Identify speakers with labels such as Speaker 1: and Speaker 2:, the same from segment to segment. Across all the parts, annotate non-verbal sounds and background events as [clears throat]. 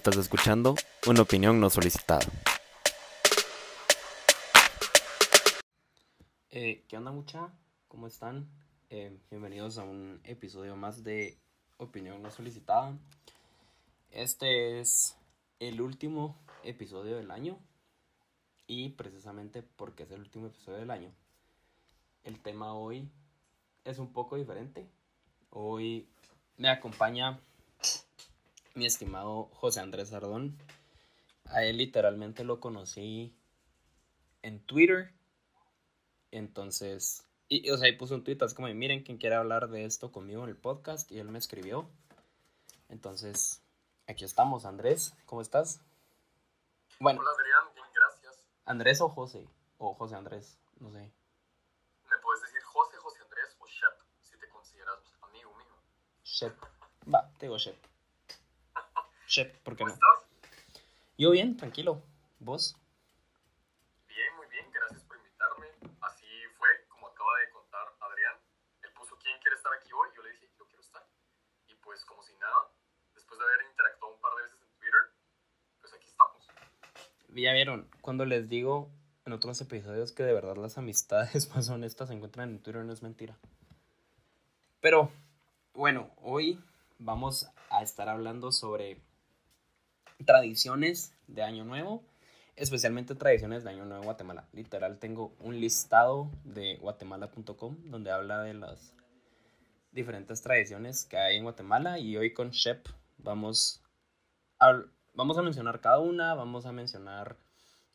Speaker 1: estás escuchando una opinión no solicitada. Eh, ¿Qué onda mucha? ¿Cómo están? Eh, bienvenidos a un episodio más de Opinión no solicitada. Este es el último episodio del año y precisamente porque es el último episodio del año, el tema hoy es un poco diferente. Hoy me acompaña mi estimado José Andrés Ardón. A él literalmente lo conocí en Twitter. Entonces, y, o sea, ahí puso un tweet así como, miren, quien quiere hablar de esto conmigo en el podcast. Y él me escribió. Entonces, aquí estamos, Andrés. ¿Cómo estás?
Speaker 2: Bueno. Hola, Adrián. Bien, gracias.
Speaker 1: ¿Andrés o José? O José Andrés, no sé.
Speaker 2: ¿Me puedes decir José, José Andrés o Shep, si te consideras amigo mío?
Speaker 1: Shep. Va, te digo Shep. Shep, ¿por qué
Speaker 2: ¿Cómo
Speaker 1: no?
Speaker 2: estás?
Speaker 1: Yo bien, tranquilo. ¿Vos?
Speaker 2: Bien, muy bien. Gracias por invitarme. Así fue, como acaba de contar Adrián. Él puso quién quiere estar aquí hoy. Yo le dije, yo quiero estar. Y pues, como si nada, después de haber interactuado un par de veces en Twitter, pues aquí estamos.
Speaker 1: Ya vieron, cuando les digo en otros episodios que de verdad las amistades [laughs] más honestas se encuentran en Twitter, no es mentira. Pero, bueno, hoy vamos a estar hablando sobre tradiciones de Año Nuevo, especialmente tradiciones de Año Nuevo en Guatemala. Literal, tengo un listado de guatemala.com donde habla de las diferentes tradiciones que hay en Guatemala y hoy con Shep vamos a, vamos a mencionar cada una, vamos a mencionar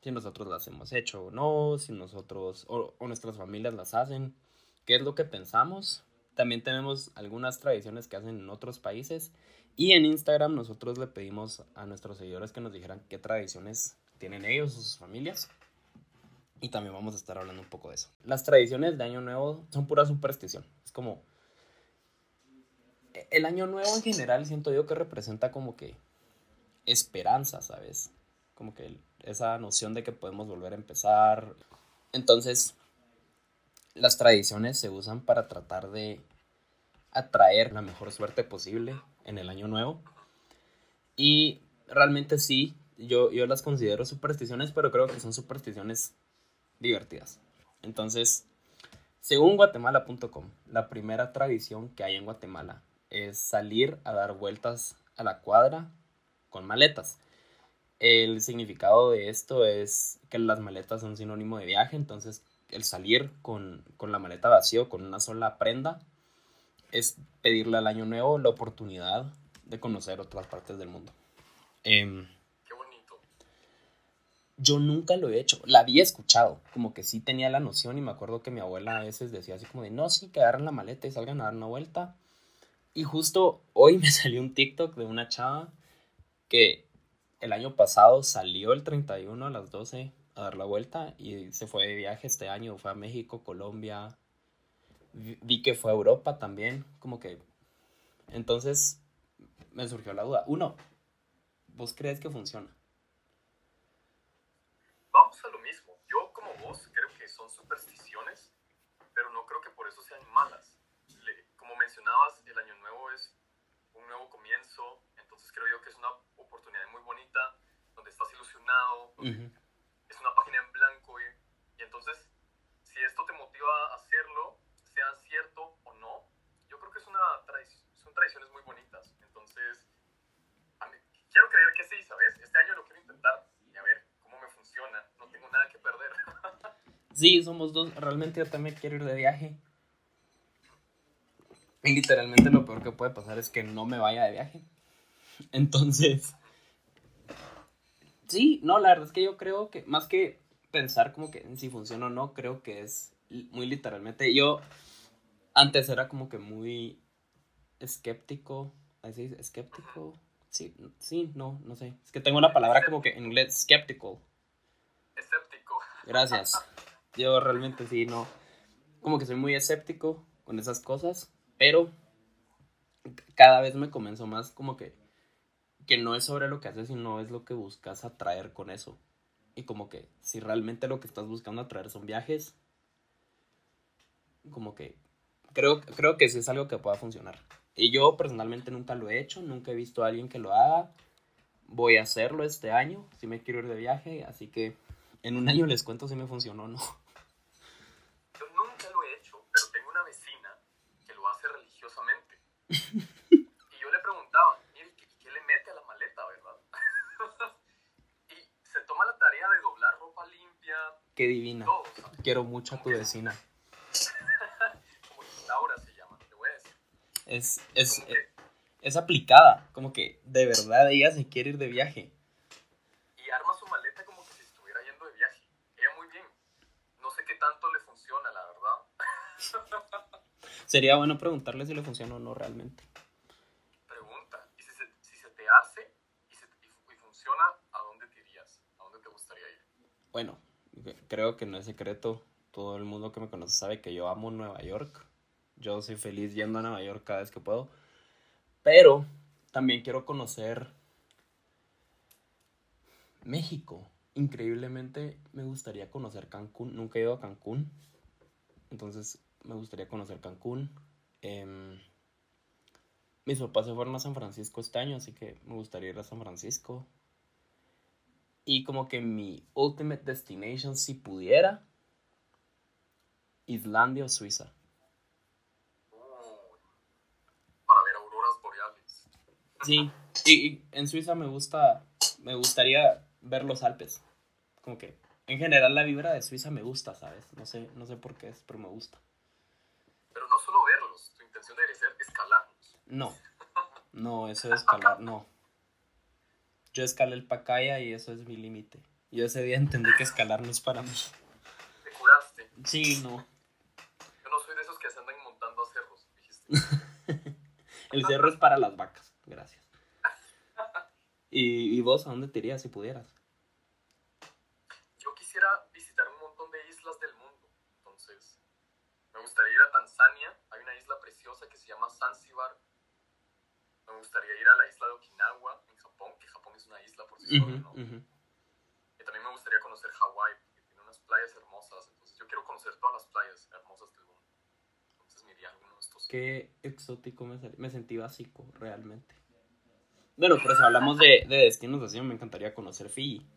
Speaker 1: si nosotros las hemos hecho o no, si nosotros o, o nuestras familias las hacen, qué es lo que pensamos. También tenemos algunas tradiciones que hacen en otros países y en Instagram nosotros le pedimos a nuestros seguidores que nos dijeran qué tradiciones tienen ellos o sus familias. Y también vamos a estar hablando un poco de eso. Las tradiciones de Año Nuevo son pura superstición. Es como... El Año Nuevo en general siento yo que representa como que esperanza, ¿sabes? Como que esa noción de que podemos volver a empezar. Entonces, las tradiciones se usan para tratar de atraer la mejor suerte posible en el año nuevo. Y realmente sí, yo, yo las considero supersticiones, pero creo que son supersticiones divertidas. Entonces, según guatemala.com, la primera tradición que hay en Guatemala es salir a dar vueltas a la cuadra con maletas. El significado de esto es que las maletas son sinónimo de viaje, entonces el salir con, con la maleta vacío, con una sola prenda, es pedirle al año nuevo la oportunidad de conocer otras partes del mundo. Em,
Speaker 2: Qué bonito.
Speaker 1: yo nunca lo he hecho, la había escuchado, como que sí tenía la noción y me acuerdo que mi abuela a veces decía así como de, no, sí, que agarren la maleta y salgan a dar una vuelta. Y justo hoy [laughs] me salió un TikTok de una chava que el año pasado salió el 31 a las 12 a dar la vuelta y se fue de viaje este año, fue a México, Colombia, vi que fue a Europa también, como que... Entonces me surgió la duda. Uno, ¿vos crees que funciona?
Speaker 2: Vamos a lo mismo. Yo, como vos, creo que son supersticiones, pero no creo que por eso sean malas. Le- como mencionabas, el año nuevo es un nuevo comienzo, entonces creo yo que es una oportunidad muy bonita, donde estás ilusionado, donde
Speaker 1: Ujú.
Speaker 2: es una página en blanco y, y entonces si esto te motiva a hacerlo, sea cierto o no, yo creo que es una tradición, son tradiciones muy bonitas. Entonces, a mí- quiero creer que sí, ¿sabes? Este año lo quiero intentar y a ver cómo me funciona. No tengo nada que perder.
Speaker 1: Sí, somos dos. Realmente yo también quiero ir de viaje. Y literalmente lo peor que puede pasar es que no me vaya de viaje. [laughs] Entonces... Sí, no, la verdad es que yo creo que más que pensar como que en si funciona o no, creo que es muy literalmente. Yo antes era como que muy escéptico. ¿Así dice? ¿Escéptico? Sí, sí, no, no sé. Es que tengo una palabra como que en inglés, skeptical.
Speaker 2: Escéptico.
Speaker 1: Gracias. Yo realmente sí, no. Como que soy muy escéptico con esas cosas, pero cada vez me convenzo más como que, que no es sobre lo que haces, sino es lo que buscas atraer con eso. Y como que si realmente lo que estás buscando atraer son viajes, como que creo, creo que sí es algo que pueda funcionar. Y yo personalmente nunca lo he hecho, nunca he visto a alguien que lo haga. Voy a hacerlo este año, si me quiero ir de viaje, así que en un año les cuento si me funcionó o no.
Speaker 2: Yo nunca lo he hecho, pero tengo una vecina que lo hace religiosamente. y yo le preguntaba, mire, ¿qué, qué le mete a la maleta, verdad? y se toma la tarea de doblar ropa limpia,
Speaker 1: Qué divina.
Speaker 2: todo, ¿sabes?
Speaker 1: Quiero mucho a tu vecina.
Speaker 2: Como Laura se llama, te voy a decir.
Speaker 1: Es, es,
Speaker 2: que-
Speaker 1: es aplicada, como que de verdad ella se quiere ir de viaje.
Speaker 2: y arma su maleta como que si estuviera yendo de viaje. Ella muy bien. No sé qué tanto le funciona, la verdad. [laughs]
Speaker 1: Sería bueno preguntarle si le funciona o no realmente.
Speaker 2: Pregunta, ¿y si se, si se te hace y, se- y- y funciona, ¿a dónde te irías? ¿A dónde te gustaría ir?
Speaker 1: Bueno, creo que no es secreto. Todo el mundo que me conoce sabe que yo amo Nueva York. Yo soy feliz yendo a Nueva York cada vez que puedo. Pero también quiero conocer México. Increíblemente me gustaría conocer Cancún. Nunca he ido a Cancún. Entonces me gustaría conocer Cancún. Em, mis papás se fueron a San Francisco este año, así que me gustaría ir a San Francisco. Y como que mi ultimate destination, si pudiera, Islandia o Suiza.
Speaker 2: Uy, para ver auroras boreales.
Speaker 1: Sí, y, y en Suiza me gusta, me gustaría ver los Alpes. Como que en general la vibra de Suiza me gusta, ¿sabes? No sé, no sé por qué es, pero me gusta.
Speaker 2: Pero no solo verlos, tu intención debería ser escalarlos.
Speaker 1: No, [laughs] no, eso de escalar, no. Yo escalé el Pacaya y eso es mi límite. Yo ese día entendí que escalar no es para mí.
Speaker 2: Te curaste.
Speaker 1: Sí, no.
Speaker 2: Yo no soy de esos que se andan montando a cerros, dijiste. [laughs]
Speaker 1: El cerro es para las vacas. Gracias. ¿Y, y vos a dónde te irías si pudieras?
Speaker 2: Yo quisiera visitar un montón de islas del mundo. Entonces, me gustaría ir a Tanzania. Hay una isla preciosa que se llama Zanzibar. Me gustaría ir a la isla de Okinawa, en Japón, que Japón es
Speaker 1: ujú.
Speaker 2: Y también me gustaría conocer Hawái, porque tiene unas playas hermosas. Entonces, yo quiero conocer todas las playas hermosas del mundo. Entonces, me iría a alguno de estos.
Speaker 1: Qué exótico me, me sentí básico, realmente. Bueno, pero si hablamos de, de destinos así, me encantaría conocer Fiji.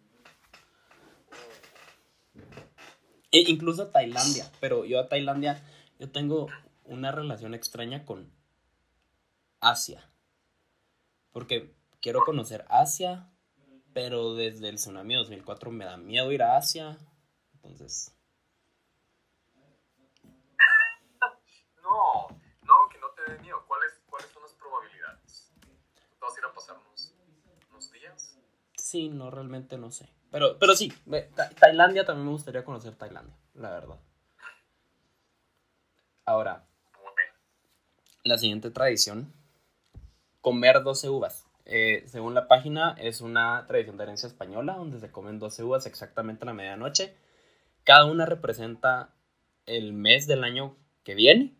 Speaker 1: E incluso Tailandia, pero yo a Tailandia, yo tengo una relación extraña con Asia. Porque quiero conocer Asia, pero desde el tsunami de 2004 me da miedo ir a Asia. Entonces,
Speaker 2: No, no, que no te dé miedo. ¿Cuáles, ¿Cuáles son las probabilidades? ¿Te vas a ir a pasar unos, unos días?
Speaker 1: Sí, no, realmente no sé. Pero, pero sí, Ta- Tailandia también me gustaría conocer Tailandia, la verdad. Ahora, la siguiente tradición, comer 12 uvas. Eh, según la página, es una tradición de herencia española donde se comen 12 uvas exactamente a la medianoche. Cada una representa el mes del año que viene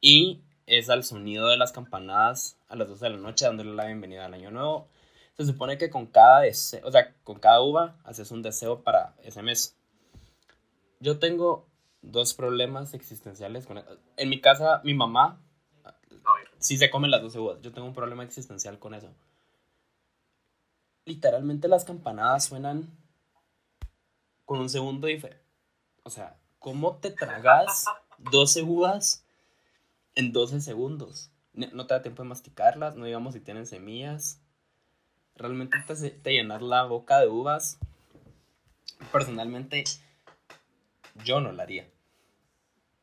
Speaker 1: y es al sonido de las campanadas a las 12 de la noche dándole la bienvenida al año nuevo. Se supone que con cada deseo, o sea, con cada uva haces un deseo para ese mes. Yo tengo dos problemas existenciales con En mi casa, mi mamá sí se comen las 12 uvas. Yo tengo un problema existencial con eso. Literalmente las campanadas suenan con un segundo diferente. O sea, ¿cómo te tragas 12 uvas en 12 segundos? No te da tiempo de masticarlas, no digamos si tienen semillas. Realmente te, te llenas la boca de uvas. Personalmente, yo no lo haría.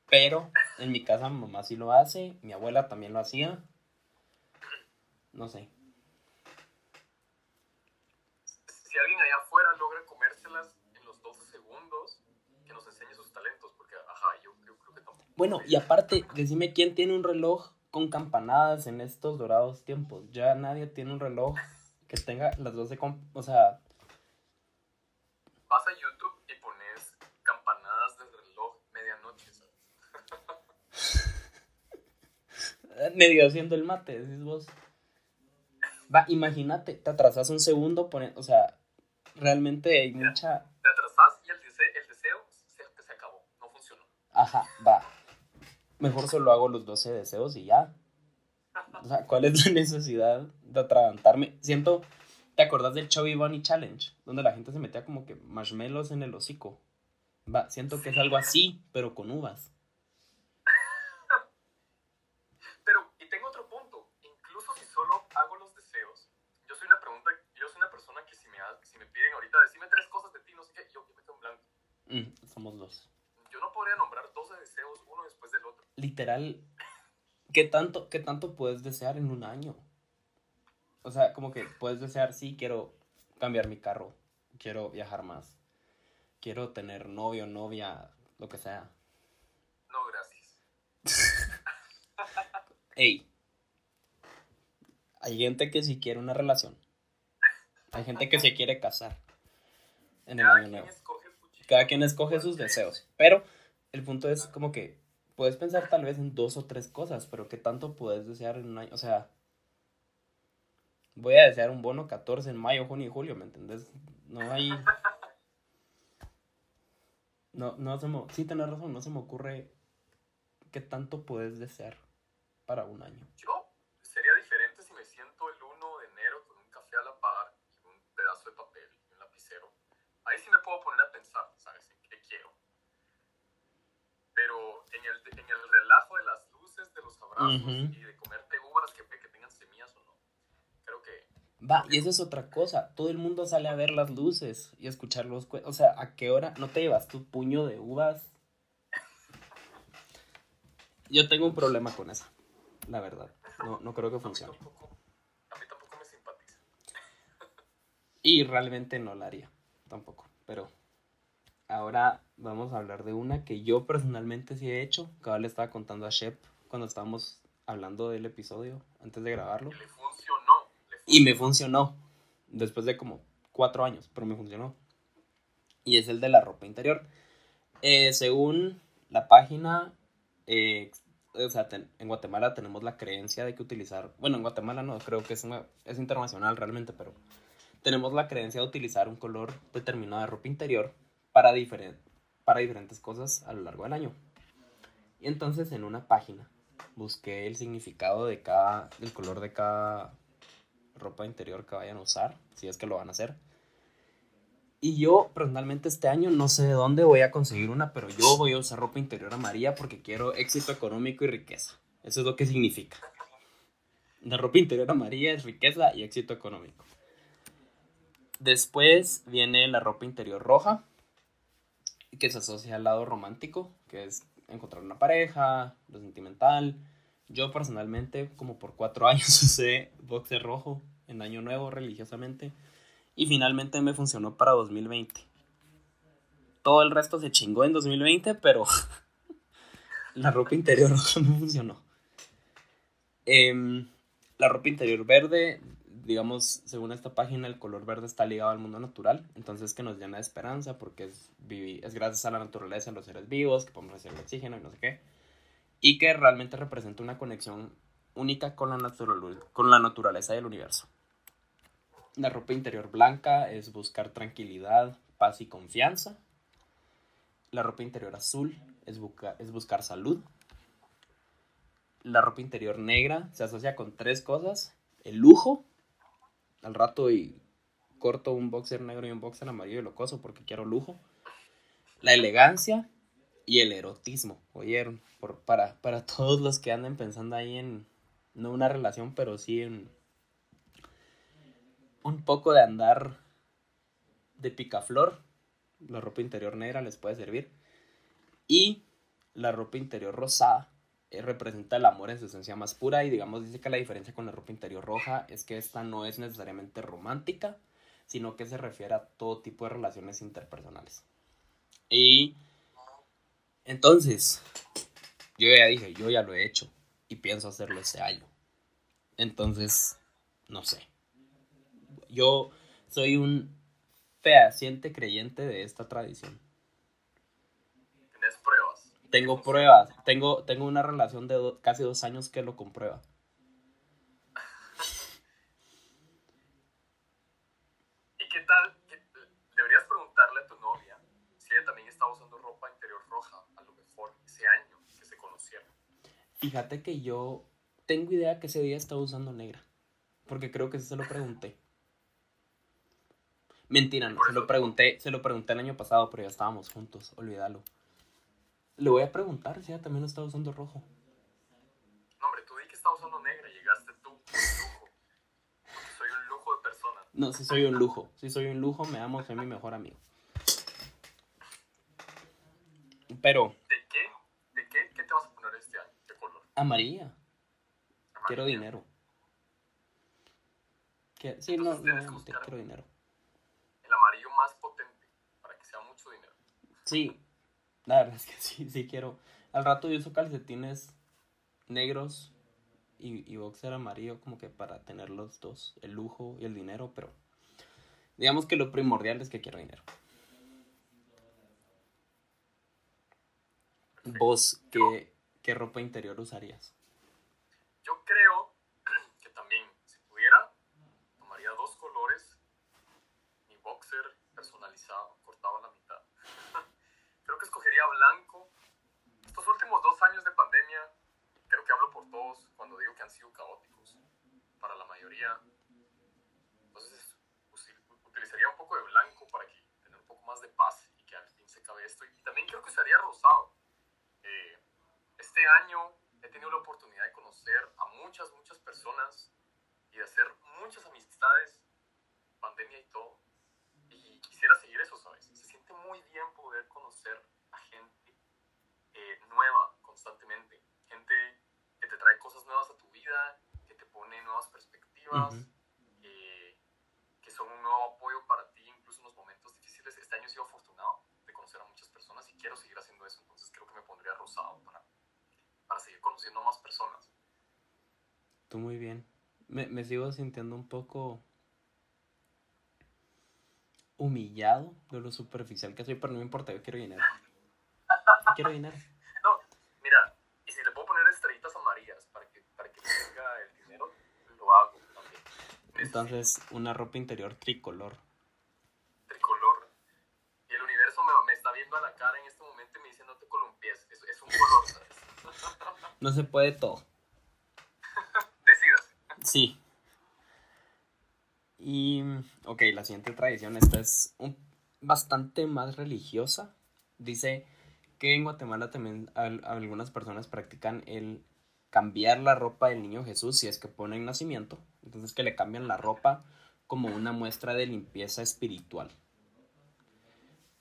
Speaker 1: Pero en mi casa mi mamá sí lo hace, mi abuela también lo hacía. No sé.
Speaker 2: si alguien allá afuera logra comérselas en los 12 segundos, que nos enseñe sus talentos, porque, ajá, yo, yo creo que tampoco.
Speaker 1: Bueno, y aparte, decime quién tiene un reloj con campanadas en estos dorados tiempos. Ya nadie tiene un reloj que tenga las 12 com- o sea,
Speaker 2: Vas a YouTube y pones campanadas de reloj medianoche, ¿sabes? [laughs]
Speaker 1: medio haciendo el mate, decís vos. Va, imagínate, te atrasas un segundo, pone, o sea, realmente hay mucha,
Speaker 2: Te atrasas y el, dese- el deseo se, se acabó, no funcionó.
Speaker 1: ajá, va. mejor solo hago los 12 deseos y ya. [laughs] O sea, ¿cuál es la necesidad de atragantarme? Siento, ¿te acordás del Chubby Bunny Challenge? Donde la gente se metía como que marshmallows en el hocico. Va, siento que es algo así, pero con uvas.
Speaker 2: Pero, y tengo otro punto. Incluso si solo hago los deseos, yo soy una pregunta, yo soy una persona que si me, ha- si me piden ahorita, decime tres cosas de ti, no sé qué, yo, yo me quedo en blanco.
Speaker 1: Mm, somos dos.
Speaker 2: Yo no podría nombrar 12 deseos uno después del otro.
Speaker 1: Literal, ¿qué tanto, ¿qué tanto puedes desear en un año? O sea, como que puedes desear, sí, quiero cambiar mi carro, quiero viajar más, quiero tener novio, novia, lo que sea.
Speaker 2: No, gracias. [laughs]
Speaker 1: Ey, hay gente que sí quiere una relación. Hay gente que se quiere casar en el año nuevo. Cada quien escoge sus deseos. Pero el punto es como que puedes pensar tal vez en dos o tres cosas, pero ¿qué tanto puedes desear en un año? O sea, voy a desear un bono 14 en mayo, junio y julio, ¿me entendés? No hay... No, no se me... Sí, tenés razón, no se me ocurre qué tanto puedes desear para un año.
Speaker 2: Yo sería diferente si me siento el 1 de enero con un café a la par y un pedazo de papel y un lapicero. Ahí sí me puedo poner a pensar, ¿sabes? En qué quiero. Pero en el, en el relajo de las luces, y de comerte uvas que, que tengan semillas o no, creo que
Speaker 1: Va, y eso es otra cosa. Todo el mundo sale a ver las luces y a escuchar los O sea, ¿a qué hora no te llevas tu puño de uvas? Yo tengo un problema con eso, la verdad. No, no creo que
Speaker 2: a mí
Speaker 1: funcione.
Speaker 2: tampoco, a mí tampoco me simpatiza.
Speaker 1: Y realmente no la haría, tampoco. Pero ahora vamos a hablar de una que yo personalmente sí he hecho. Ahora le estaba contando a Shep cuando estábamos hablando del episodio antes de grabarlo.
Speaker 2: Y le funcionó. Le
Speaker 1: Y me funcionó. Después de como cuatro años, pero me funcionó. Y es el de la ropa interior. Eh, según la página, eh, o sea, ten- en Guatemala tenemos la creencia de que utilizar, bueno, en Guatemala no, creo que es, una- es internacional realmente, pero tenemos la creencia de utilizar un color determinado de ropa interior para, diferen- para diferentes cosas a lo largo del año. Y entonces en una página busqué el significado de cada, del color de cada ropa interior que vayan a usar, si es que lo van a hacer. Y yo personalmente este año no sé de dónde voy a conseguir una, pero yo voy a usar ropa interior amarilla porque quiero éxito económico y riqueza. Eso es lo que significa. La ropa interior amarilla es riqueza y éxito económico. Después viene la ropa interior roja, que se asocia al lado romántico, que es encontrar una pareja, lo sentimental. Yo personalmente, como por cuatro [laughs] años, usé boxer rojo en Año Nuevo religiosamente y finalmente me funcionó para 2020. Todo el resto se chingó en 2020, pero [laughs] la ropa interior roja [laughs] no funcionó. Em, la ropa interior verde, digamos, según esta página, el color verde está ligado al mundo natural, entonces que nos llena de esperanza porque es, es gracias a la naturaleza, a los seres vivos, que podemos recibir el oxígeno y no sé qué, y que realmente representa una conexión única con la, con la naturaleza del universo. La ropa interior blanca es buscar tranquilidad, paz y confianza. La ropa interior azul es, busca- es buscar salud. La ropa interior negra se asocia con tres cosas. El lujo. Al rato y corto un boxer negro y un boxer amarillo y lo coso porque quiero lujo. La elegancia y el erotismo. Oyeron, por, para, para todos los que anden pensando ahí en, no una relación, pero sí en un poco de andar de picaflor. La ropa interior negra les puede servir. Y la ropa interior rosada representa el amor en su esencia más pura. Y digamos, dice que la diferencia con la ropa interior roja es que esta no es necesariamente romántica, sino que se refiere a todo tipo de relaciones interpersonales. Y entonces, yo ya dije, yo ya lo he hecho y pienso hacerlo este año. Entonces, no sé. Yo soy un fehaciente creyente de esta tradición. Tengo pruebas. Tengo, tengo una relación de do- casi dos años que lo comprueba.
Speaker 2: ¿Y qué tal? ¿Qué- Deberías preguntarle a tu novia si ella también estaba usando ropa interior roja, a lo mejor ese año que se conocieron.
Speaker 1: Fíjate que yo tengo idea que ese día estaba usando negra. Porque creo que se lo pregunté. Mentira, no, se lo pregunté, se lo pregunté el año pasado, pero ya estábamos juntos, olvídalo. Le voy a preguntar si ella también lo estaba usando rojo.
Speaker 2: No, hombre, tú di que estaba usando negra y llegaste tú, un lujo. Porque soy un lujo de persona.
Speaker 1: No, sí soy un lujo, sí soy un lujo, me amo, soy mi mejor amigo. Pero,
Speaker 2: ¿De qué? ¿De qué? ¿Qué te vas a poner este año? ¿Qué color?
Speaker 1: amarilla, quiero
Speaker 2: Amarillo.
Speaker 1: dinero. Que- sí, no,
Speaker 2: Entonces
Speaker 1: no, no,
Speaker 2: buscar-
Speaker 1: quiero dinero.
Speaker 2: El amarillo más potente, para que sea mucho dinero.
Speaker 1: Sí, la verdad es que [laughs] sí, sí quiero. Al rato yo uso calcetines negros y, y boxer amarillo como que para tener los dos, el lujo y el dinero, pero digamos que lo primordial es que quiero dinero. ¿Vos qué, qué ropa interior usarías?
Speaker 2: Yo creo que también, si pudiera, tomaría dos colores, mi boxer personalizado, cortado a la mitad. Escogería blanco. Estos últimos dos años de pandemia, creo que hablo por todos cuando digo que han sido caóticos. Para la mayoría. Entonces, utilizaría un poco de blanco para que tener un poco más de paz y que al fin se acabe esto. Y también creo que usaría rosado. Eh, este año he tenido la oportunidad de conocer a muchas, muchas personas y de hacer muchas amistades, pandemia y todo. Y quisiera seguir eso, ¿sabes? Se siente muy bien poder conocer eh, nueva constantemente. Gente que te trae cosas nuevas a tu vida, que te pone nuevas perspectivas,
Speaker 1: Ujú.
Speaker 2: eh, que son un nuevo apoyo para ti, incluso en los momentos difíciles. Este año he sido afortunado de conocer a muchas personas y quiero seguir haciendo eso, entonces creo que me pondría rosado para, para seguir conociendo a más personas.
Speaker 1: Tú muy bien. Me, me sigo sintiendo un poco humillado de lo superficial que soy, pero no me importa, yo quiero dinero. Quiero dinero.
Speaker 2: No, mira, y si le puedo poner estrellitas amarillas para que, para que tenga el dinero, lo hago también.
Speaker 1: Entonces, una ropa interior tricolor.
Speaker 2: tricolor. Y el universo me, me está viendo a la cara en este momento y me dice no te columpies, es, es un color, ¿sabes? [laughs]
Speaker 1: No se puede todo. [laughs]
Speaker 2: Decidas.
Speaker 1: Sí. Y, ok, la siguiente tradición, esta es un, bastante más religiosa. Dice que en Guatemala también al- algunas personas practican el cambiar la ropa del niño Jesús si es que ponen nacimiento. Entonces que le cambian la ropa como una muestra de limpieza espiritual.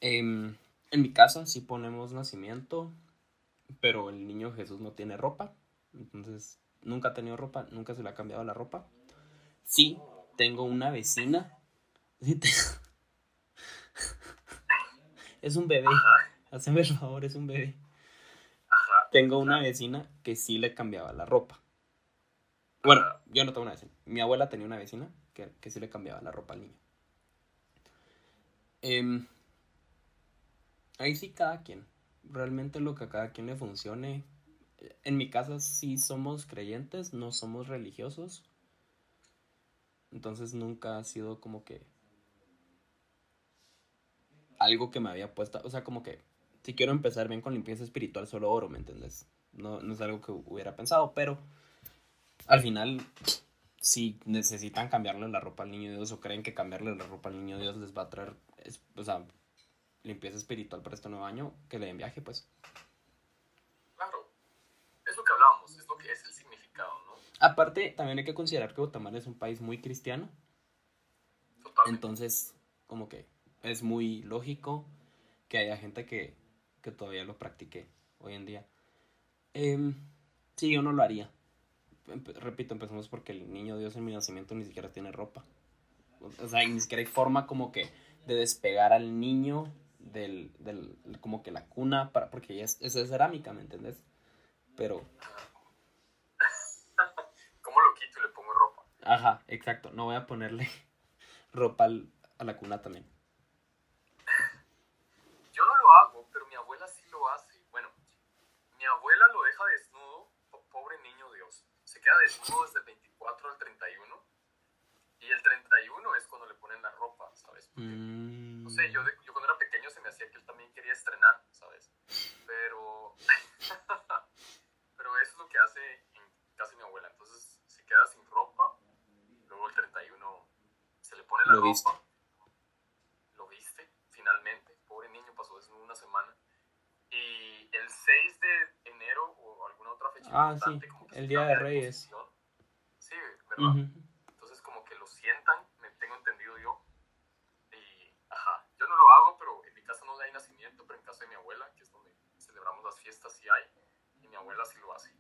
Speaker 1: Em, en mi casa sí ponemos nacimiento, pero el niño Jesús no tiene ropa. Entonces nunca ha tenido ropa, nunca se le ha cambiado la ropa. Sí, tengo una vecina. [laughs] Es un bebé. Hazme el favor, es un bebé.
Speaker 2: Ajá.
Speaker 1: Tengo una vecina que sí le cambiaba la ropa. Bueno, yo no tengo una vecina. Mi abuela tenía una vecina que, que sí le cambiaba la ropa al niño. Em, ahí sí cada quien. Realmente lo que a cada quien le funcione. En mi casa sí somos creyentes, no somos religiosos. Entonces nunca ha sido como que algo que me había puesto. O sea, como que si quiero empezar bien con limpieza espiritual, solo oro, ¿me entiendes? No, no es algo que hubiera pensado, pero al final, si necesitan cambiarle la ropa al niño Dios o creen que cambiarle la ropa al niño Dios les va a traer, es- o sea, limpieza espiritual para este nuevo año, que le den viaje, pues.
Speaker 2: Claro. Es lo que hablábamos, es lo que es el significado, ¿no?
Speaker 1: Aparte, también hay que considerar que Guatemala es un país muy cristiano,
Speaker 2: Totalmente.
Speaker 1: entonces, como que es muy lógico que haya gente que, que todavía lo practique hoy en día. Em, sí, yo no lo haría. Empe- repito, empezamos porque el niño Dios en mi nacimiento ni siquiera tiene ropa. O sea, ni siquiera hay forma como que de despegar al niño del, del como que la cuna, para, porque ya es, es de cerámica, ¿me entendés? Pero,
Speaker 2: ¿Cómo lo quito y le pongo ropa?
Speaker 1: ajá, exacto, no voy a ponerle [laughs] ropa al- a la cuna también.
Speaker 2: Yo no lo hago, pero mi abuela sí lo hace. Bueno, mi abuela lo deja desnudo, po- pobre niño Dios. Se queda desnudo desde el 24 al 31. Y el 31 es cuando le ponen la ropa, ¿sabes? Porque,
Speaker 1: Mm,
Speaker 2: No sé, yo, de- yo cuando era pequeño se me hacía que él también quería estrenar, ¿sabes? Pero... [laughs] pero eso es lo que hace en casa mi abuela. Entonces se queda sin ropa. Luego el 31 se le pone la
Speaker 1: Lo
Speaker 2: ropa.
Speaker 1: viste.
Speaker 2: Lo viste, finalmente. Pobre niño, pasó desnudo una semana. Y el 6 de enero o alguna otra fecha
Speaker 1: Ah,
Speaker 2: importante,
Speaker 1: sí,
Speaker 2: como
Speaker 1: el Día de Reyes.
Speaker 2: posición. Sí, ¿verdad?
Speaker 1: Ujú.
Speaker 2: Entonces como que lo sientan, me tengo entendido yo. Y, ajá, yo no lo hago, pero en mi casa no hay nacimiento, pero en casa de mi abuela, que es donde celebramos las fiestas, sí hay. Y mi abuela sí lo hace.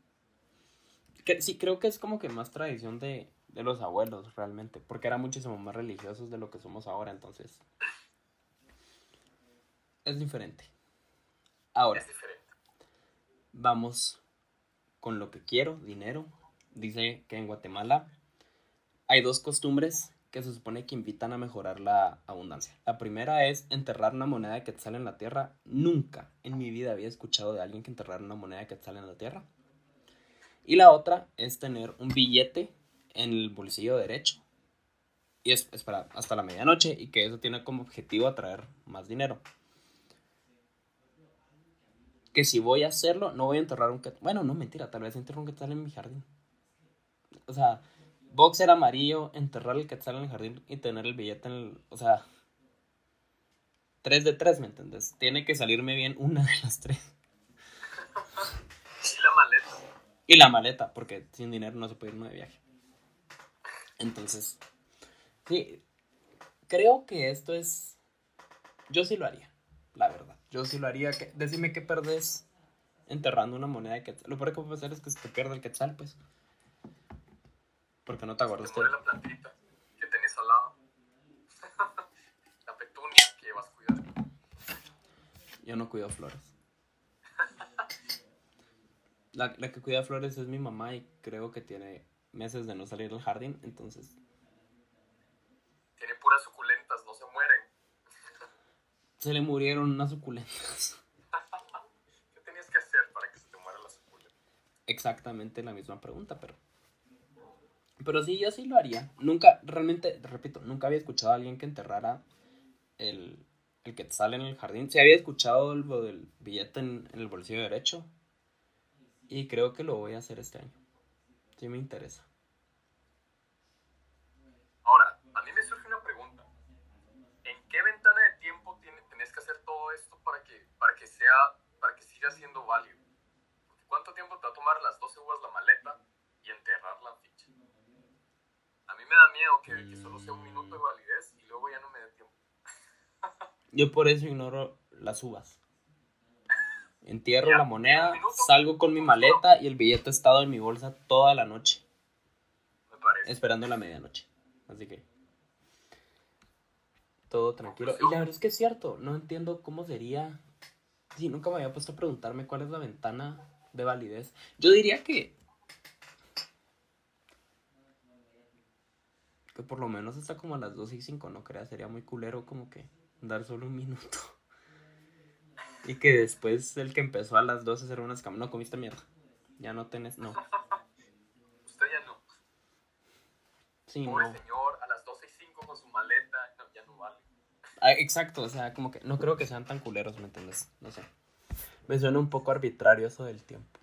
Speaker 1: Que- sí, creo que es como que más tradición de, de los abuelos, realmente. Porque eran muchísimo más religiosos de lo que somos ahora, entonces. Es diferente. Ahora,
Speaker 2: Es diferente.
Speaker 1: vamos con lo que quiero, dinero. Dice que en Guatemala hay dos costumbres que se supone que invitan a mejorar la abundancia. La primera es enterrar una moneda de quetzal en la tierra. Nunca en mi vida había escuchado de alguien que enterrara una moneda de quetzal en la tierra. Y la otra es tener un billete en el bolsillo derecho. Y es, es para hasta la medianoche y que eso tiene como objetivo atraer más dinero. Que si voy a hacerlo, no voy a enterrar un quetzal. Bueno, no, mentira, tal vez enterro un quetzal en mi jardín. O sea, boxer amarillo, enterrar el quetzal en el jardín y tener el billete en el... O sea, 3 de 3, ¿me entendés? Tiene que salirme bien una de las tres. [laughs]
Speaker 2: Y la maleta.
Speaker 1: Y la maleta, porque sin dinero no se puede irme de viaje. Entonces, sí, creo que esto es... Yo sí lo haría, la verdad. Yo sí lo haría. Que... Decime qué perdés enterrando una moneda de quetzal. Lo peor que puede pasar es que se te pierda el quetzal, pues. Porque no
Speaker 2: te
Speaker 1: acuerdas.
Speaker 2: muere la plantita que tenés al lado. [laughs] la petunia que llevas cuidado.
Speaker 1: Yo no cuido flores. La, la que cuida flores es mi mamá y creo que tiene meses de no salir al jardín, entonces
Speaker 2: Tiene puras suculentas, no se mueren.
Speaker 1: Se le murieron unas suculentas.
Speaker 2: ¿Qué tenías que hacer para que se te muera la suculenta?
Speaker 1: Exactamente la misma pregunta, pero... Pero sí, yo sí lo haría. Nunca, realmente, repito, nunca había escuchado a alguien que enterrara el, el quetzal en el jardín. Sí había escuchado lo del billete en, en el bolsillo derecho. Y creo que lo voy a hacer este año. Sí me interesa.
Speaker 2: Ahora, a mí me surge una pregunta. ¿En qué ventana de tiempo tiene- tenés que hacer todo esto para que, para que sea, para que siga siendo válido? Porque ¿Cuánto tiempo te va a tomar las 12 uvas la maleta y enterrar la ficha? A mí me da miedo que, que solo sea un minuto de validez y luego ya no me dé tiempo. [laughs]
Speaker 1: Yo por eso ignoro las uvas. Entierro
Speaker 2: Ya,
Speaker 1: la moneda, salgo con mi maleta y el billete ha estado en mi bolsa toda la noche,
Speaker 2: Me parece.
Speaker 1: esperando la medianoche. Así que todo tranquilo. Y la verdad es que es cierto, no entiendo cómo sería. Sí, nunca me había puesto a preguntarme cuál es la ventana de validez. Yo diría que por lo menos hasta como a las 2 y 5, no creas, sería muy culero como que dar solo un [laughs] minuto. Y que después el que empezó a las 12 hacer unas cam... No, comiste mierda. Ya no tenés... No. [laughs]
Speaker 2: Usted ya no.
Speaker 1: Sí,
Speaker 2: Pobre
Speaker 1: no.
Speaker 2: señor, a las 12 y 5 con su maleta, no, ya no vale.
Speaker 1: Ah, exacto, o sea, como que no creo que sean tan culeros, ¿me entiendes? No sé. Me suena un poco arbitrario eso del tiempo.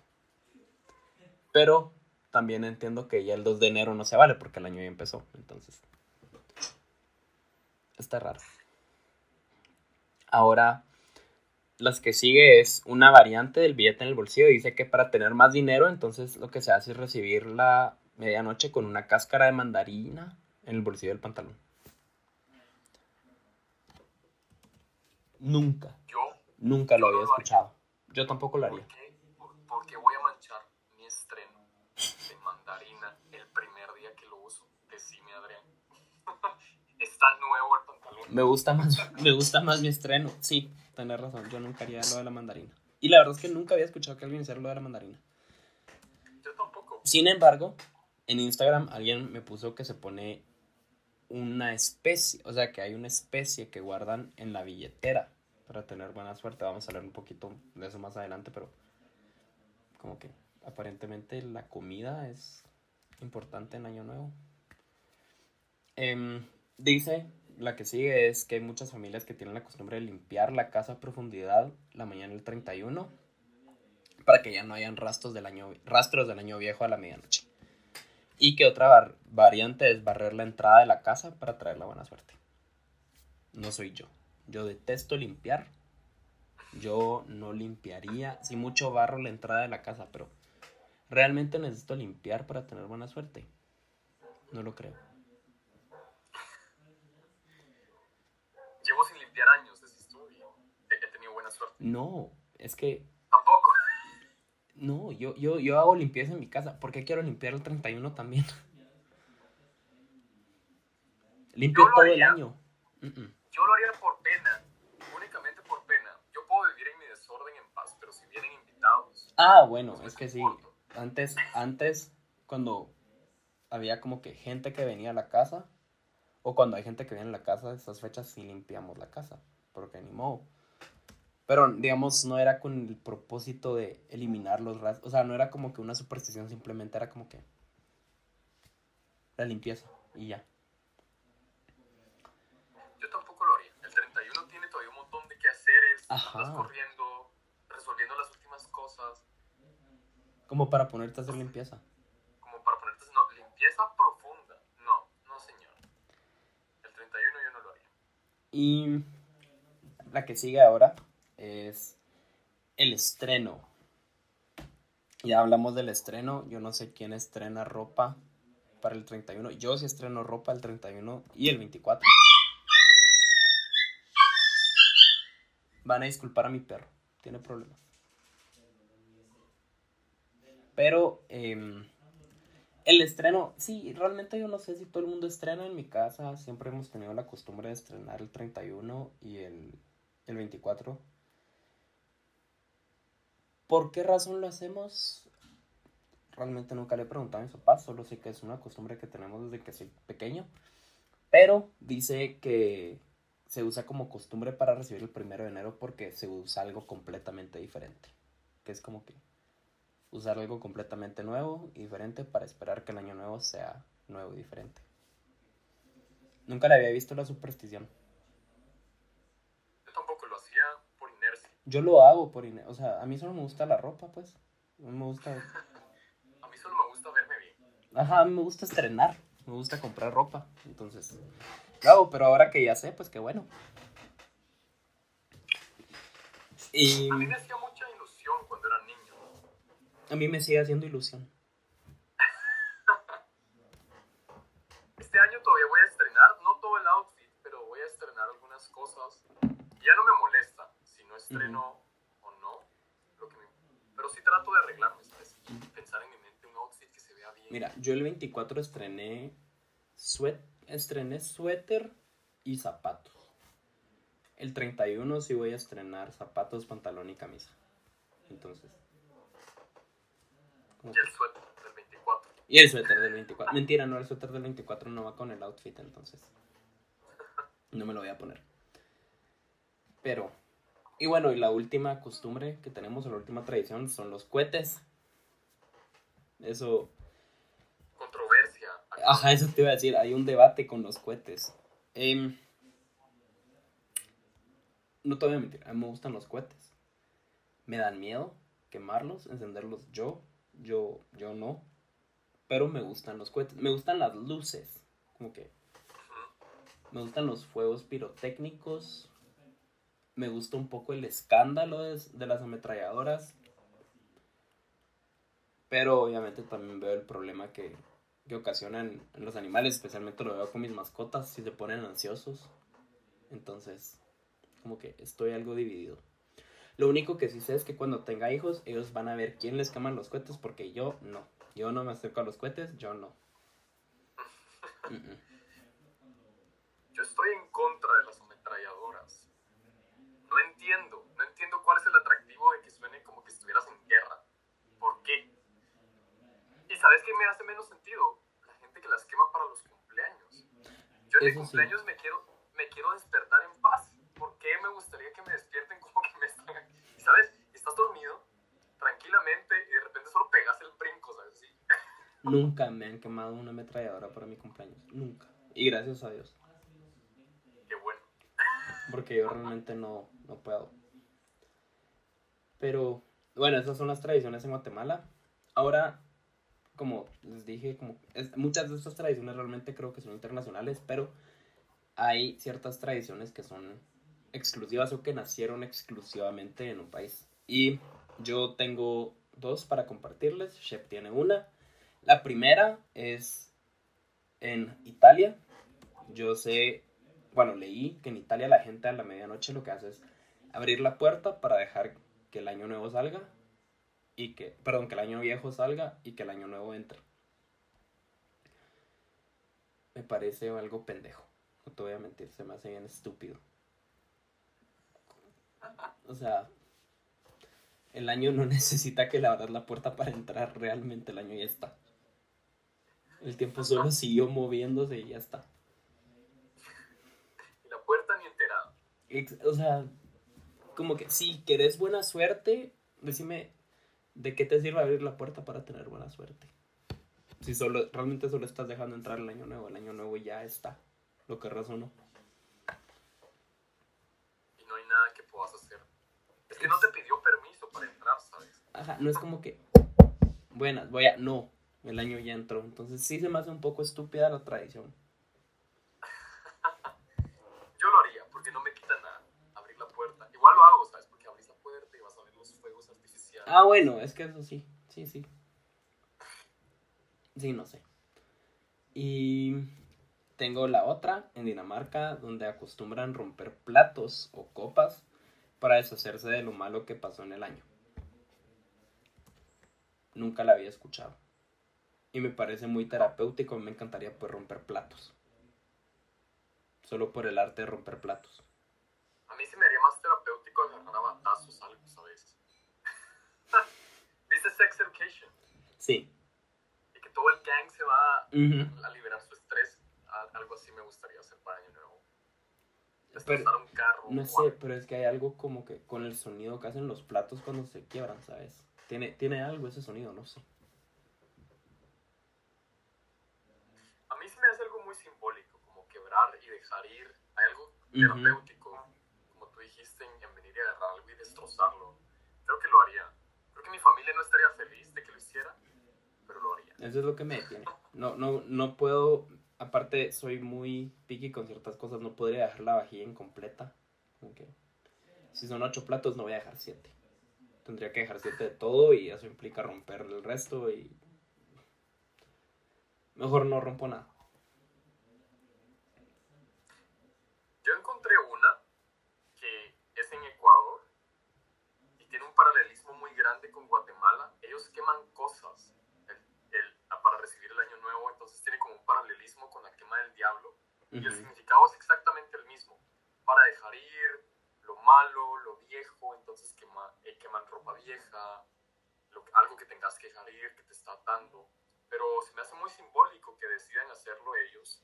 Speaker 1: Pero también entiendo que ya el 2 de enero no se vale porque el año ya empezó, entonces. Está raro. Ahora, las que sigue es una variante del billete en el bolsillo. Dice que para tener más dinero, entonces lo que se hace es recibir la medianoche con una cáscara de mandarina en el bolsillo del pantalón. Nunca,
Speaker 2: Yo,
Speaker 1: nunca lo había escuchado. Yo tampoco lo
Speaker 2: ¿por
Speaker 1: haría.
Speaker 2: qué? Por- Porque voy a manchar mi estreno de mandarina el primer día que lo uso. Decime, Adrián. Está nuevo el pantalón.
Speaker 1: Me gusta más, [laughs] me gusta más mi estreno. Sí, tenés razón. Yo nunca haría lo de la mandarina. Y la verdad es que nunca había escuchado que alguien hiciera lo de la mandarina.
Speaker 2: Yo tampoco.
Speaker 1: Sin embargo, en Instagram alguien me puso que se pone una especie, o sea, que hay una especie que guardan en la billetera para tener buena suerte. Vamos a hablar un poquito de eso más adelante, pero como que aparentemente la comida es importante en Año Nuevo. Em, dice, la que sigue es que hay muchas familias que tienen la costumbre de limpiar la casa a profundidad la mañana del 31 para que ya no hayan rastros del año, rastros del año viejo a la medianoche. Y que otra variante es barrer la entrada de la casa para traer la buena suerte. No soy yo. Yo detesto limpiar. Yo no limpiaría, si mucho barro la entrada de la casa, pero realmente necesito limpiar para tener buena suerte. No lo creo.
Speaker 2: Llevo sin limpiar años, decís tú, y he tenido buena suerte.
Speaker 1: No, es que
Speaker 2: Tampoco. [laughs]
Speaker 1: No, yo, yo, yo hago limpieza en mi casa. ¿Por qué quiero limpiar el 31 también? [laughs] Limpio todo el
Speaker 2: haría.
Speaker 1: año. Mm, mm.
Speaker 2: Yo lo haría por pena, únicamente por pena. Yo puedo vivir en mi desorden en paz, pero si vienen invitados,
Speaker 1: Ah, bueno,
Speaker 2: pues
Speaker 1: es que
Speaker 2: me
Speaker 1: sí.
Speaker 2: soporto.
Speaker 1: Antes, antes, cuando había como que gente que venía a la casa, o cuando hay gente que viene a la casa, esas fechas sí limpiamos la casa, porque ni modo. Pero, digamos, no era con el propósito de eliminar los rastros. O sea, no era como que una superstición, simplemente era como que la limpieza y ya.
Speaker 2: Yo tampoco lo haría. El 31 tiene todavía un montón de quehaceres,
Speaker 1: Ajá.
Speaker 2: andas corriendo, resolviendo las últimas cosas,
Speaker 1: Como para ponerte a hacer limpieza.
Speaker 2: como para ponerte no, limpieza profunda. No, no señor. El 31 yo no lo haría.
Speaker 1: Y la que sigue ahora es el estreno. Ya hablamos del estreno. Yo no sé quién estrena ropa para el 31. Yo sí estreno ropa el 31 y el 24. Van a disculpar a mi perro. Tiene problemas. Pero em, el estreno, sí, realmente yo no sé si todo el mundo estrena en mi casa. Siempre hemos tenido la costumbre de estrenar el 31 y el, el 24. ¿Por qué razón lo hacemos? Realmente nunca le he preguntado a mis papás, solo sé que es una costumbre que tenemos desde que soy pequeño. Pero dice que se usa como costumbre para recibir el primero de enero porque se usa algo completamente diferente. Que es como que usar algo completamente nuevo y diferente para esperar que el año nuevo sea nuevo y diferente. Nunca le había visto la superstición.
Speaker 2: Yo tampoco lo hacía por inercia.
Speaker 1: Yo lo hago por... ine- O sea, a mí solo me gusta la ropa, pues. A mí me gusta... [laughs]
Speaker 2: A mí solo me gusta verme bien.
Speaker 1: Ajá, a mí me gusta estrenar. Me gusta comprar ropa. Entonces... Hago, pero ahora que ya sé, pues qué bueno. Y
Speaker 2: A mí me hacía mucha ilusión cuando era niño.
Speaker 1: A mí me sigue haciendo ilusión.
Speaker 2: Este año todavía voy a estrenar, no todo el outfit, pero voy a estrenar algunas cosas. Ya no me molesta si no estreno o no. Lo que me- Pero sí trato de arreglarme, pensar en mi mente un outfit que se vea bien.
Speaker 1: Mira, yo el 24 estrené, suet estrené suéter y zapatos. El 31 sí voy a estrenar zapatos, pantalón y camisa. Entonces.
Speaker 2: Y el suéter del 24.
Speaker 1: Y el suéter del 24. Mentira, no, el suéter del 24 no va con el outfit, entonces. No me lo voy a poner. Pero. Y bueno, y la última costumbre que tenemos, la última tradición, son los cohetes. Eso.
Speaker 2: Controversia.
Speaker 1: Ajá, eso te iba a decir. Hay un debate con los cohetes. Em, no te voy a mentir, a mí me gustan los cohetes. Me dan miedo quemarlos, encenderlos yo. Yo, yo no. Pero me gustan los cohetes. Me gustan las luces. Como que. Me gustan los fuegos pirotécnicos. Me gusta un poco el escándalo de, de las ametralladoras. Pero obviamente también veo el problema que, que ocasionan en los animales. Especialmente lo veo con mis mascotas. Si se ponen ansiosos. Entonces, como que estoy algo dividido. Lo único que sí sé es que cuando tenga hijos, ellos van a ver quién les queman los cohetes, porque yo no. Yo no me acerco a los cohetes, yo no. [laughs] Mm, mm.
Speaker 2: Yo estoy en contra de las ametralladoras. No entiendo, no entiendo cuál es el atractivo de que suene como que estuvieras en guerra. ¿Por qué? Y sabes qué me hace menos sentido? La gente que las quema para los cumpleaños. Yo en mi
Speaker 1: Eso sí.
Speaker 2: cumpleaños me quiero, me quiero despertar en paz. ¿Por qué me gustaría que me despierten como estás dormido tranquilamente y de repente solo pegas el brinco, ¿sabes? Sí. [laughs]
Speaker 1: Nunca me han quemado una ametralladora para mi cumpleaños. Nunca. Y gracias a Dios.
Speaker 2: Qué bueno.
Speaker 1: Porque yo realmente no, no puedo. Pero bueno, esas son las tradiciones en Guatemala. Ahora, como les dije, como muchas de estas tradiciones realmente creo que son internacionales, pero hay ciertas tradiciones que son exclusivas o que nacieron exclusivamente en un país. Y yo tengo dos para compartirles. Shep tiene una. La primera es en Italia. Yo sé, bueno, leí que en Italia la gente a la medianoche lo que hace es abrir la puerta para dejar que el año nuevo salga y que, perdón, que el año viejo salga y que el año nuevo entre. Me parece algo pendejo. No te voy a mentir, se me hace bien estúpido. O sea, el año no [laughs] necesita que le abras la puerta para entrar, realmente el año ya está. El tiempo solo [laughs] siguió moviéndose y ya está.
Speaker 2: Y la puerta ni enterada.
Speaker 1: O sea, como que si querés buena suerte, decime de qué te sirve abrir la puerta para tener buena suerte. Si solo, realmente solo estás dejando entrar el año nuevo, el año nuevo ya está. Lo que razonó.
Speaker 2: Y no hay nada que puedas hacer. Es que no te pidió permiso para entrar, ¿sabes?
Speaker 1: Ajá, no es como que. Buenas, voy a. No, el año ya entró. Entonces sí se me hace un poco estúpida la tradición. [laughs]
Speaker 2: Yo lo haría, porque no me quita nada abrir la puerta. Igual lo hago, ¿sabes? Porque abrís la puerta y vas a ver los fuegos artificiales.
Speaker 1: Ah, bueno, es que eso sí. Sí, sí. Sí, no sé. Y tengo la otra en Dinamarca, donde acostumbran romper platos o copas para deshacerse de lo malo que pasó en el año. Nunca la había escuchado. Y me parece muy terapéutico, me encantaría pues romper platos. Solo por el arte de romper platos.
Speaker 2: A mí se me haría más terapéutico agarrar a batazos algo, ¿sabes? [laughs] ¿Viste Sex Education?
Speaker 1: Sí
Speaker 2: todo el gang se va a liberar su estrés. Algo así me gustaría hacer para Año Nuevo. Destrozar un carro.
Speaker 1: No sé, pero es que hay algo como que con el sonido que hacen los platos cuando se quiebran, ¿sabes? Tiene, tiene algo ese sonido, no sé.
Speaker 2: A mí se me hace algo muy simbólico, como quebrar y dejar ir. Hay algo terapéutico, como tú dijiste, en venir y agarrar algo y destrozarlo. Creo que lo haría. Creo que mi familia no estaría feliz de que lo hiciera,
Speaker 1: eso es lo que me detiene. No, no, no puedo, aparte soy muy picky con ciertas cosas, no podría dejar la vajilla incompleta. Si son ocho platos, no voy a dejar siete. Tendría que dejar siete de todo y eso implica romper el resto y... Mejor no rompo nada.
Speaker 2: Yo encontré una que es en Ecuador y tiene un paralelismo muy grande con Guatemala. Ellos queman cosas para recibir el año nuevo, entonces tiene como un paralelismo con la quema del diablo. Y el significado es exactamente el mismo. Para dejar ir malo, lo viejo, entonces quema, eh, queman ropa vieja, algo que tengas que dejar ir, que te está atando. Pero se me hace muy simbólico que decidan hacerlo ellos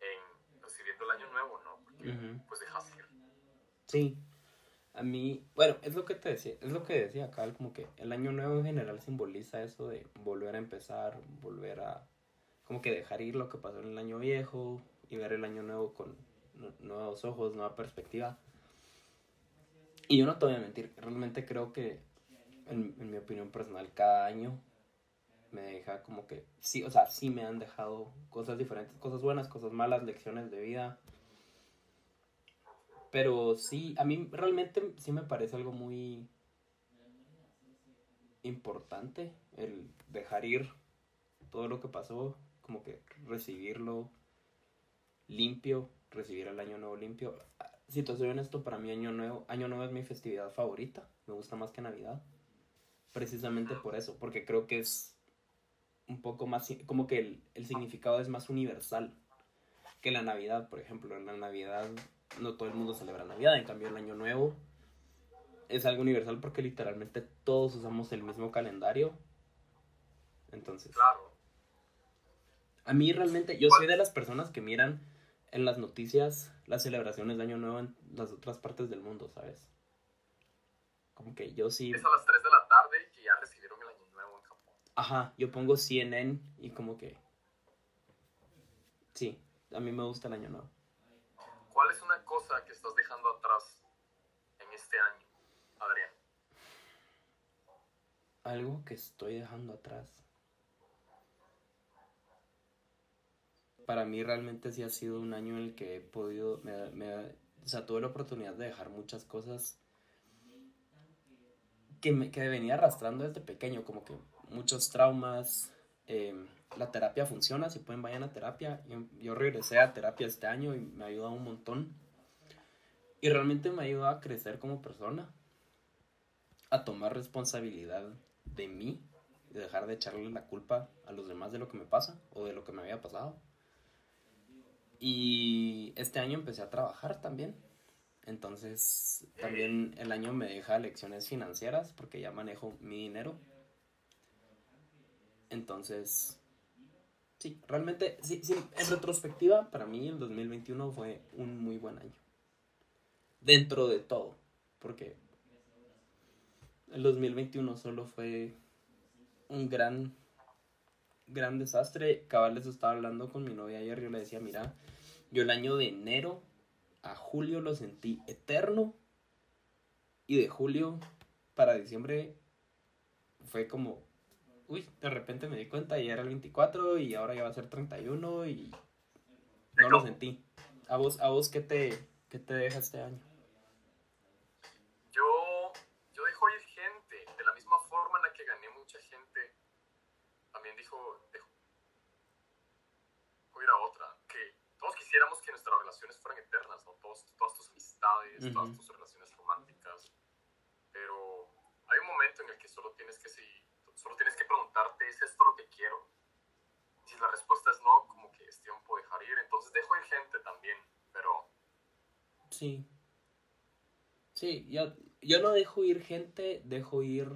Speaker 2: en recibiendo el año nuevo, ¿no? Porque pues dejas ir.
Speaker 1: Sí, a mí, bueno, es lo que te decía, es lo que decía acá, como que el año nuevo en general simboliza eso de volver a empezar, volver a, como que dejar ir lo que pasó en el año viejo y ver el año nuevo con nuevos ojos, nueva perspectiva. Y yo no te voy a mentir, realmente creo que, en, en mi opinión personal, cada año me deja como que, sí, o sea, sí me han dejado cosas diferentes, cosas buenas, cosas malas, lecciones de vida pero sí, a mí realmente sí me parece algo muy importante el dejar ir todo lo que pasó, como que recibirlo limpio, recibir el año nuevo limpio. Si te soy honesto, para mí año nuevo, año nuevo es mi festividad favorita, me gusta más que Navidad. Precisamente por eso, porque creo que es un poco más, como que el, el significado es más universal que la Navidad, por ejemplo. En la Navidad no todo el mundo celebra Navidad, en cambio el Año Nuevo es algo universal porque literalmente todos usamos el mismo calendario. Entonces,
Speaker 2: claro.
Speaker 1: A mí realmente, yo soy de las personas que miran en las noticias las celebraciones de Año Nuevo en las otras partes del mundo, ¿sabes? Como que yo sí...
Speaker 2: Es a las 3 de la tarde que ya recibieron el Año Nuevo en Japón.
Speaker 1: Ajá, yo pongo CNN y como que... Sí, a mí me gusta el Año Nuevo.
Speaker 2: ¿Cuál es una cosa que estás dejando atrás en este año, Adrián?
Speaker 1: algo que estoy dejando atrás. Para mí realmente sí ha sido un año en el que he podido, o sea, tuve la oportunidad de dejar muchas cosas que, me, que venía arrastrando desde pequeño, como que muchos traumas. Em, la terapia funciona, si pueden vayan a terapia. Yo, yo, regresé a terapia este año y me ha ayudado un montón. Y realmente me ha ayudado a crecer como persona, a tomar responsabilidad de mí, de dejar de echarle la culpa a los demás de lo que me pasa o de lo que me había pasado. Y este año empecé a trabajar también. Entonces, también el año me deja lecciones financieras porque ya manejo mi dinero. Entonces, sí, realmente, sí, sí, en retrospectiva, para mí el 2021 fue un muy buen año. Dentro de todo, porque el 2021 solo fue un gran, gran desastre. Cabal les estaba hablando con mi novia ayer. Yo le decía, mira, yo el año de enero a julio lo sentí eterno. Y de julio para diciembre fue como, uy, de repente me di cuenta y era el 24 y ahora ya va a ser 31 y no lo sentí. ¿A vos, a vos qué, te, qué te deja este año?
Speaker 2: quisiéramos que nuestras relaciones fueran eternas, ¿no? Todos, todas tus todas tus relaciones románticas. Pero hay un momento en el que solo tienes que, si, solo tienes que preguntarte, ¿es esto lo que quiero? Si la respuesta es no, como que es tiempo de dejar ir. Entonces dejo ir gente también, pero...
Speaker 1: Sí. Sí, yo, yo no dejo ir gente, dejo ir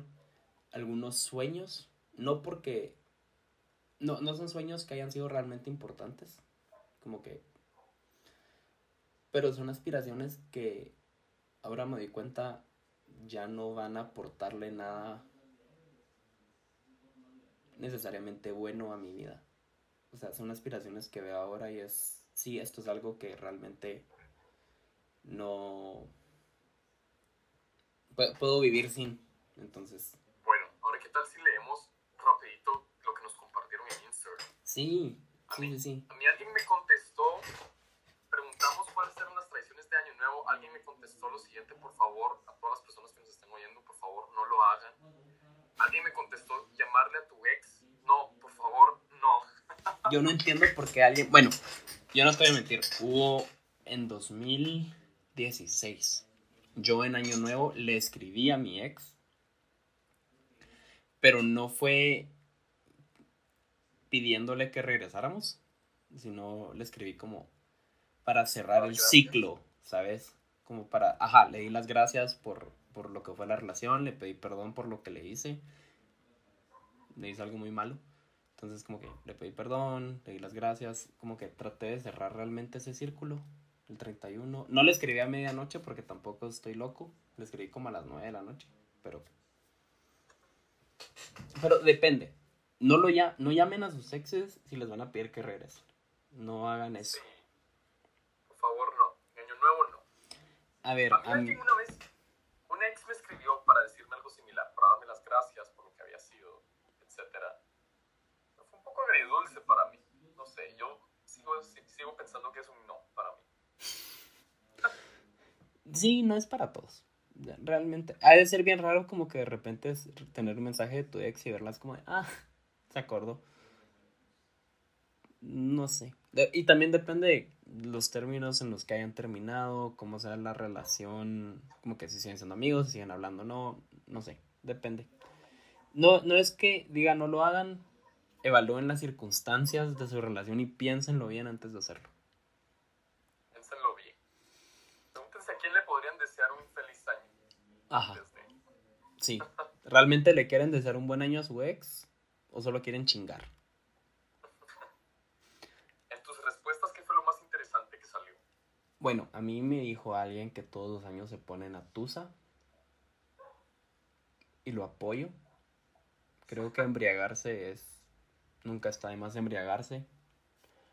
Speaker 1: algunos sueños. No porque... No, no son sueños que hayan sido realmente importantes. Como que pero son aspiraciones que ahora me doy cuenta ya no van a aportarle nada necesariamente bueno a mi vida. O sea, son aspiraciones que veo ahora y es, sí, esto es algo que realmente no puedo vivir sin. Entonces.
Speaker 2: Bueno, ahora qué tal si leemos rapidito lo que nos compartieron en Instagram.
Speaker 1: Sí, sí, sí, sí.
Speaker 2: A mí alguien me contestó alguien me contestó lo siguiente, por favor, a todas las personas que nos estén oyendo, por favor, no lo hagan. Alguien me contestó, llamarle a tu ex. No, por favor, no. [laughs]
Speaker 1: Yo no entiendo por qué alguien, bueno, yo no estoy a mentir, hubo en 2016, yo en Año Nuevo le escribí a mi ex, pero no fue pidiéndole que regresáramos, sino le escribí como para cerrar el ciclo, ¿sabes? como para, ajá, le di las gracias por, por lo que fue la relación, le pedí perdón por lo que le hice, le hice algo muy malo. Entonces como que le pedí perdón, le di las gracias, como que traté de cerrar realmente ese círculo, el 31. No le escribí a medianoche porque tampoco estoy loco, le escribí como a las 9 de la noche, pero... Pero depende, no, lo ya, no llamen a sus exes si les van a pedir que regresen, no hagan eso. A ver,
Speaker 2: a mí, una vez, una ex me escribió para decirme algo similar, para darme las gracias por lo que había sido, etc. Fue un poco agridulce para mí. No sé, yo sigo, sigo pensando que es un no para mí.
Speaker 1: Sí, no es para todos. Realmente. Ha de ser bien raro como que de repente tener un mensaje de tu ex y verlas como de, ah, se acordó. No sé. Y también depende de los términos en los que hayan terminado, cómo sea la relación, como que si siguen siendo amigos, si siguen hablando, no, no sé, depende. No, no es que diga no lo hagan, evalúen las circunstancias de su relación y piénsenlo bien antes de hacerlo.
Speaker 2: Piénsenlo bien. Pregúntense a quién le podrían desear un feliz año.
Speaker 1: Ajá. Sí. ¿Realmente le quieren desear un buen año a su ex o solo quieren chingar? Bueno, a mí me dijo alguien que todos los años se ponen a Tusa. Y lo apoyo. Creo que embriagarse es. Nunca está de más embriagarse.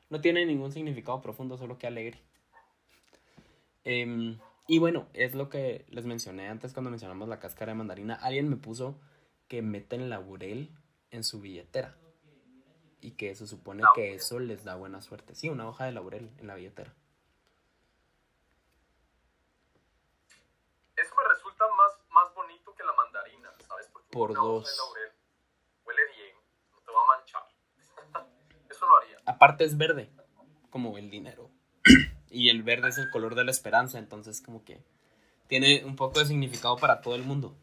Speaker 1: No tiene ningún significado profundo, solo que alegre. Em, y bueno, es lo que les mencioné antes cuando mencionamos la cáscara de mandarina. Alguien me puso que meten laurel en su billetera. Y que se supone que eso les da buena suerte. Sí, una hoja de laurel en la billetera.
Speaker 2: Eso me resulta más, más bonito que la mandarina, ¿sabes? Porque
Speaker 1: Por dos.
Speaker 2: laurel huele bien, no te va a manchar. [laughs] Eso lo haría.
Speaker 1: Aparte es verde, como el dinero. [clears throat] y el verde es el color de la esperanza, entonces como que tiene un poco de significado para todo el mundo.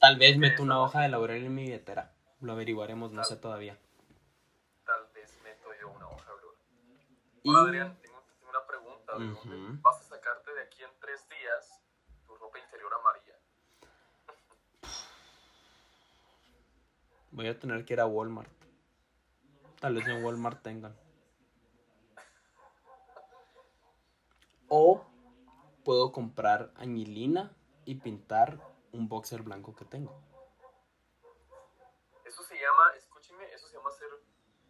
Speaker 1: Tal vez meto una hoja de laurel en mi billetera. Lo averiguaremos, no sé todavía.
Speaker 2: Tal vez meto yo una hoja de laurel.
Speaker 1: Y
Speaker 2: Hola Adrián, tengo, tengo una pregunta. ¿De
Speaker 1: Ujú.
Speaker 2: dónde vas a sacarte de aquí en tres días tu ropa interior amarilla?
Speaker 1: Voy a tener que ir a Walmart. Tal vez en Walmart tengan. O puedo comprar añilina y pintar un boxer blanco que tengo.
Speaker 2: Eso se llama, escúcheme, eso se llama ser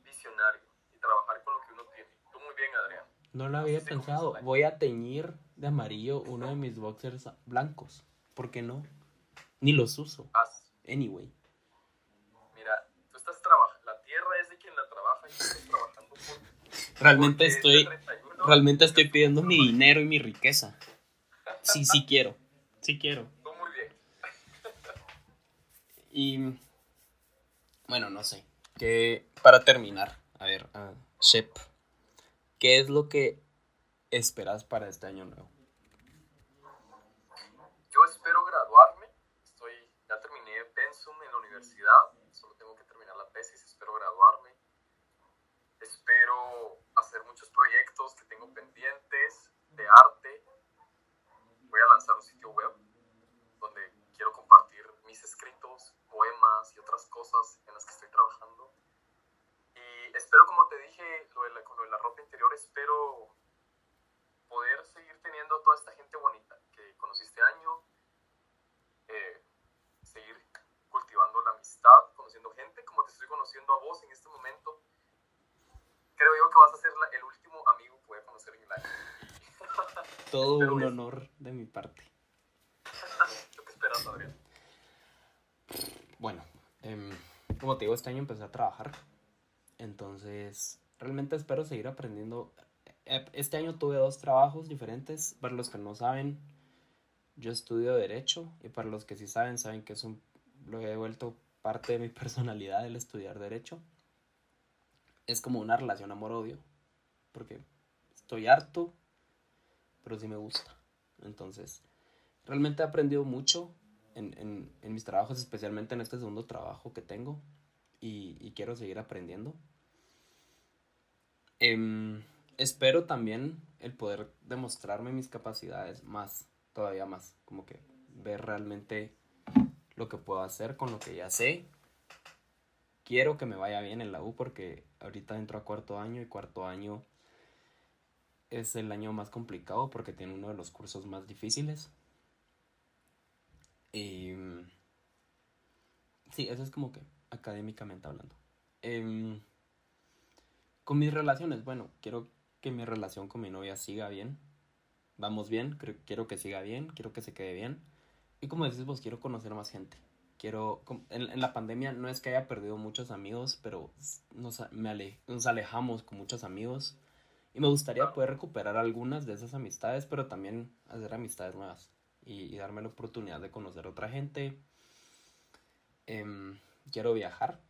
Speaker 2: visionario y trabajar con lo que uno tiene. Tú muy bien, Adrián.
Speaker 1: No lo había pensado. Voy a teñir de amarillo uno de mis boxers blancos. ¿Por qué no? Ni los uso. Anyway.
Speaker 2: Mira, tú estás trabajando, la tierra es de trabajando por...
Speaker 1: Realmente estoy,
Speaker 2: 31
Speaker 1: realmente estoy pidiendo mi dinero y mi riqueza. Sí, sí quiero. Sí quiero.
Speaker 2: Tú muy bien.
Speaker 1: Y bueno, no sé. Que para terminar, a ver, ah, Shep, ¿qué es lo que esperas para este año nuevo?
Speaker 2: Yo espero graduarme. Estoy, ya terminé Pensum en la universidad. Solo tengo que terminar la tesis. Espero graduarme. Espero hacer muchos proyectos que tengo pendientes de arte. Voy a lanzar un sitio web donde quiero compartir mis escritos, poemas y otras cosas en las que estoy trabajando. Y espero, como te dije, lo de la, con lo de la ropa interior, espero poder seguir teniendo a toda esta gente bonita que conocí este año, eh, seguir cultivando la amistad, conociendo gente como te estoy conociendo a vos en este momento. Creo yo que vas a ser la- el último amigo que voy a conocer en el año.
Speaker 1: Todo un honor de mi parte. Bueno, em, como te digo, este año empecé a trabajar. Entonces, realmente espero seguir aprendiendo. Eh, Este año tuve dos trabajos diferentes. Para los que no saben, yo estudio Derecho. Y para los que sí saben, saben que es un, lo he vuelto parte de mi [laughs] personalidad el estudiar Derecho. Es como una relación amor-odio. Porque estoy harto, pero sí me gusta. Entonces, realmente he aprendido mucho en, en- mis trabajos, especialmente en este segundo trabajo que tengo. Y, y quiero seguir aprendiendo. Em, espero también el poder demostrarme mis capacidades más, todavía más. Como que ver realmente lo que puedo hacer con lo que ya sé. Quiero que me vaya bien en la U porque ahorita entro a cuarto año y cuarto año es el año más complicado porque tiene uno de los cursos más difíciles. Y mm, sí, eso es como que académicamente hablando. Em, con mis relaciones, bueno, quiero que mi relación con mi novia siga bien. Vamos bien, creo- quiero que siga bien, quiero que se quede bien. Y como decís vos, quiero conocer más gente. Quiero, en, en la pandemia no es que haya perdido muchos amigos, pero me ale- nos alejamos con muchos amigos. Y me gustaría poder recuperar algunas de esas amistades, pero también hacer amistades nuevas. Y, darme la oportunidad de conocer a otra gente. Em, quiero viajar.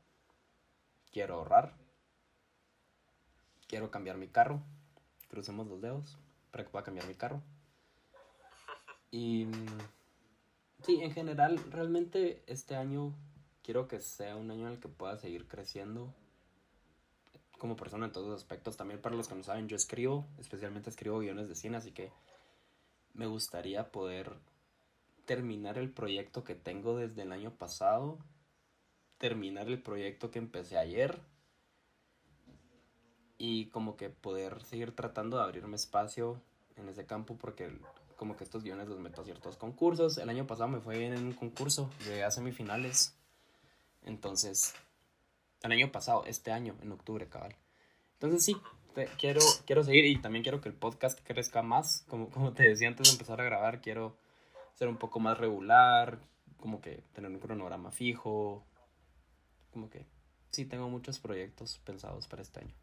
Speaker 1: Quiero ahorrar. Quiero cambiar mi carro. Crucemos los dedos para que pueda cambiar mi carro. Y sí, en general, realmente este año quiero que sea un año en el que pueda seguir creciendo como persona en todos los aspectos. También para los que no saben, yo escribo, especialmente escribo guiones de cine, así que me gustaría poder terminar el proyecto que tengo desde el año pasado, terminar el proyecto que empecé ayer y como que poder seguir tratando de abrirme espacio en ese campo porque como que estos guiones los meto a ciertos concursos. El año pasado me fue bien en un concurso, llegué a semifinales. Entonces, el año pasado, este año, en octubre, cabal. Entonces sí, te- quiero, quiero seguir y también quiero que el podcast crezca más. Como, como te decía antes de empezar a grabar, quiero ser un poco más regular, como que tener un cronograma fijo. Como que sí tengo muchos proyectos pensados para este año.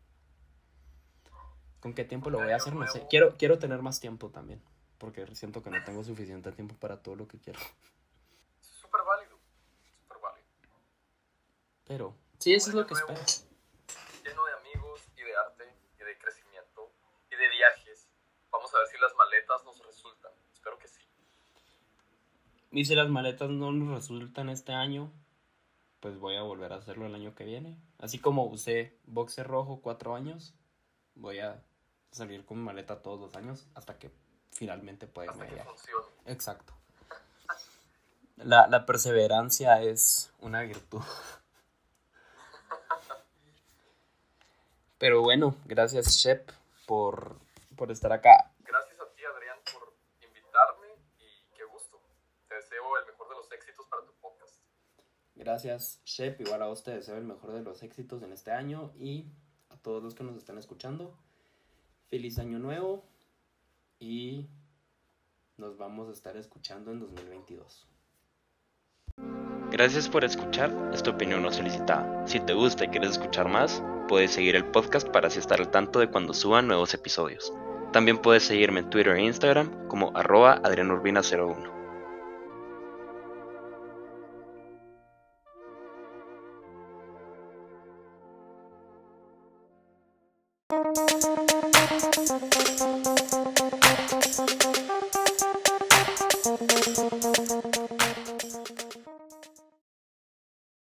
Speaker 1: ¿Con qué tiempo lo voy a hacer? No sé. Quiero, quiero tener más tiempo también. Porque siento que no tengo suficiente tiempo para todo lo que quiero.
Speaker 2: Súper válido. Súper válido.
Speaker 1: Pero sí, eso es lo que espero.
Speaker 2: Lleno de amigos y de arte y de crecimiento y de viajes. Vamos a ver si las maletas nos resultan. Espero que sí.
Speaker 1: Y si las maletas no nos resultan este año, pues voy a volver a hacerlo el año que viene. Así como usé boxer rojo cuatro años, voy a salir con maleta todos los años hasta que finalmente pueda
Speaker 2: que funcione.
Speaker 1: Exacto. La, la perseverancia es una virtud. Pero bueno, gracias Shep por, por estar acá.
Speaker 2: Gracias a ti, Adrián, por invitarme y qué gusto. Te deseo el mejor de los éxitos para tu podcast.
Speaker 1: Gracias Shep, igual a vos te deseo el mejor de los éxitos en este año y a todos los que nos están escuchando. Feliz año nuevo y nos vamos a estar escuchando en 2022. Gracias por escuchar esta opinión no solicitada. Si te gusta y quieres escuchar más, puedes seguir el podcast para así estar al tanto de cuando suban nuevos episodios. También puedes seguirme en Twitter e Instagram como arroba adrianurbina01.